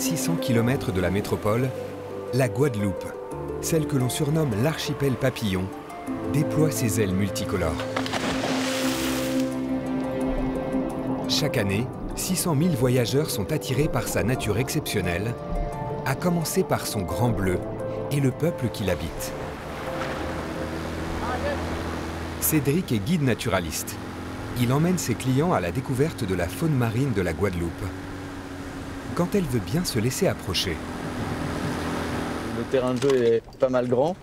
À 1600 km de la métropole, la Guadeloupe, celle que l'on surnomme l'archipel papillon, déploie ses ailes multicolores. Chaque année, 600 000 voyageurs sont attirés par sa nature exceptionnelle, à commencer par son grand bleu et le peuple qui l'habite. Cédric est guide naturaliste. Il emmène ses clients à la découverte de la faune marine de la Guadeloupe. Quand elle veut bien se laisser approcher. Le terrain de jeu est pas mal grand.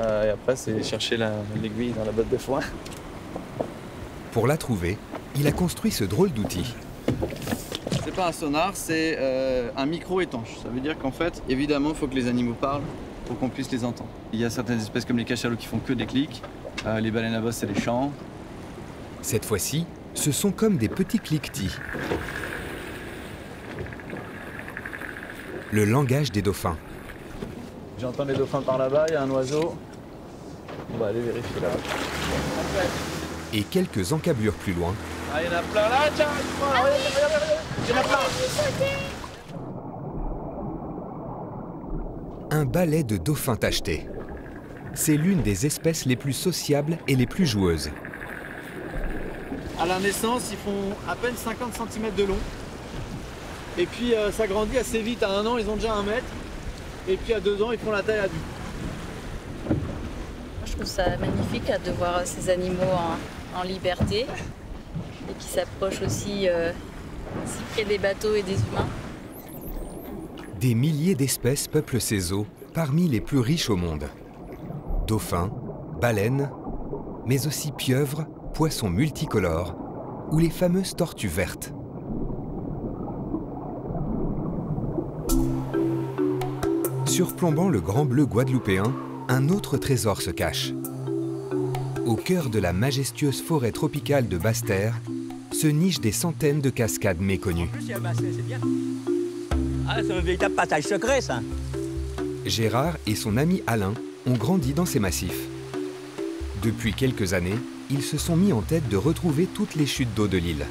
Euh, et après, c'est chercher l'aiguille dans la botte de foin. Pour la trouver, il a construit ce drôle d'outil. C'est pas un sonar, c'est euh, un micro étanche. Ça veut dire qu'en fait, évidemment, il faut que les animaux parlent pour qu'on puisse les entendre. Il y a certaines espèces comme les cachalots qui font que des clics. Euh, les baleines à bosse, c'est des chants. Cette fois-ci, ce sont comme des petits cliquetis. Le langage des dauphins. J'entends les dauphins par là-bas, il y a un oiseau. On va aller vérifier là. Et quelques encablures plus loin. Ah, il y en a plein là, tiens, il y en a plein. Un balai de dauphins tachetés. C'est l'une des espèces les plus sociables et les plus joueuses. À la naissance, ils font à peine 50 cm de long. Et puis euh, ça grandit assez vite. À un an, ils ont déjà un mètre. Et puis à deux ans, ils font la taille adulte. Je trouve ça magnifique de voir ces animaux en, liberté et qui s'approchent aussi euh, si près des bateaux et des humains. Des milliers d'espèces peuplent ces eaux, parmi les plus riches au monde. Dauphins, baleines, mais aussi pieuvres, poissons multicolores ou les fameuses tortues vertes. Surplombant le grand bleu guadeloupéen, un autre trésor se cache. Au cœur de la majestueuse forêt tropicale de Basse-Terre se nichent des centaines de cascades méconnues. Ah, c'est un véritable passage secret, ça. Gérard et son ami Alain ont grandi dans ces massifs. Depuis quelques années, ils se sont mis en tête de retrouver toutes les chutes d'eau de l'île.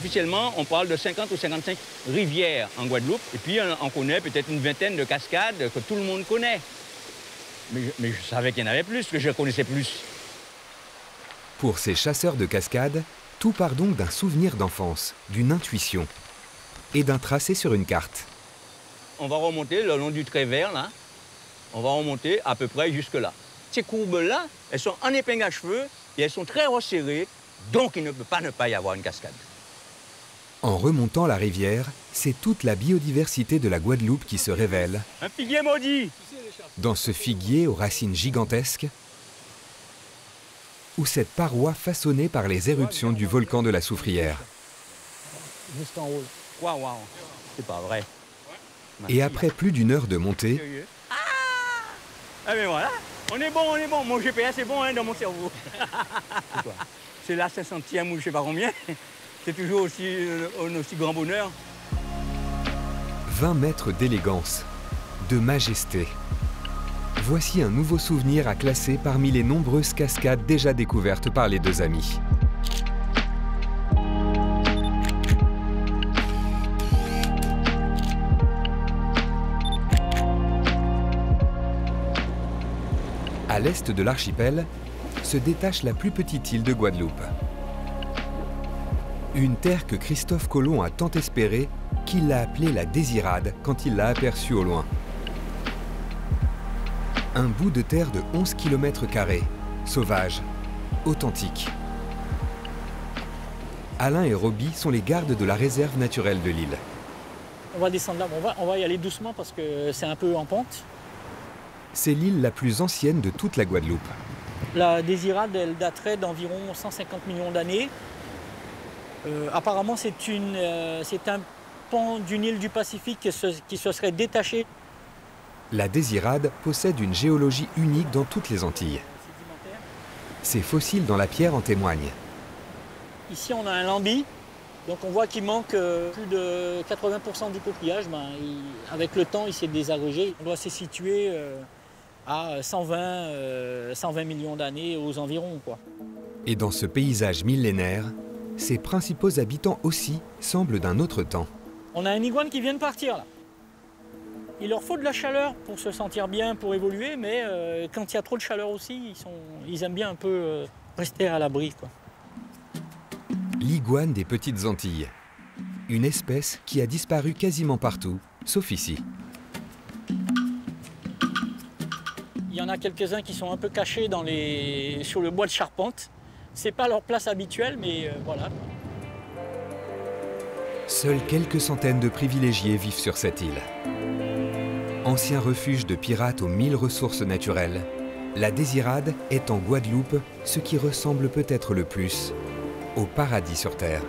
Officiellement, on parle de 50 ou 55 rivières en Guadeloupe. Et puis, on connaît peut-être une vingtaine de cascades que tout le monde connaît. Mais, je savais qu'il y en avait plus, que je connaissais plus. Pour ces chasseurs de cascades, tout part donc d'un souvenir d'enfance, d'une intuition et d'un tracé sur une carte. On va remonter le long du trait vert, là. On va remonter à peu près jusque-là. Ces courbes-là, elles sont en épingle à cheveux et elles sont très resserrées, donc il ne peut pas ne pas y avoir une cascade. En remontant la rivière, c'est toute la biodiversité de la Guadeloupe qui se révèle. Un figuier maudit Dans ce figuier aux racines gigantesques, ou cette paroi façonnée par les éruptions du volcan de la Soufrière. Juste en haut. Waouh, waouh. C'est pas vrai. Et après plus d'une heure de montée... Ah Ah mais voilà, on est bon, on est bon. Mon GPS est bon hein, dans mon cerveau. C'est la 500e ou je sais pas combien c'est toujours aussi, euh, grand bonheur. 20 mètres d'élégance, de majesté. Voici un nouveau souvenir à classer parmi les nombreuses cascades déjà découvertes par les deux amis. À l'est de l'archipel se détache la plus petite île de Guadeloupe. Une terre que Christophe Colomb a tant espérée qu'il l'a appelée la Désirade quand il l'a aperçue au loin. Un bout de terre de 11 km, sauvage, authentique. Alain et Roby sont les gardes de la réserve naturelle de l'île. On va descendre là, on va, on va y aller doucement parce que c'est un peu en pente. C'est l'île la plus ancienne de toute la Guadeloupe. La Désirade, elle daterait d'environ 150 millions d'années. Euh, apparemment, euh, c'est un pan d'une île du Pacifique qui se, qui se serait détaché. La Désirade possède une géologie unique dans toutes les Antilles. Ces fossiles dans la pierre en témoignent. Ici, on a un lambi. Donc on voit qu'il manque euh, plus de 80% du coquillage. Ben, avec le temps, il s'est désagrégé. On doit se situer à 120, 120 millions d'années aux environs. Quoi. Et dans ce paysage millénaire, ses principaux habitants aussi semblent d'un autre temps. On a un iguane qui vient de partir là. Il leur faut de la chaleur pour se sentir bien, pour évoluer, mais euh, quand il y a trop de chaleur aussi, ils, sont, ils aiment bien un peu euh, rester à l'abri. L'iguane des petites Antilles. Une espèce qui a disparu quasiment partout, sauf ici. Il y en a quelques-uns qui sont un peu cachés dans les... sur le bois de charpente. C'est pas leur place habituelle, mais euh, voilà. Seules quelques centaines de privilégiés vivent sur cette île. Ancien refuge de pirates aux mille ressources naturelles, la Désirade est en Guadeloupe ce qui ressemble peut-être le plus au paradis sur Terre.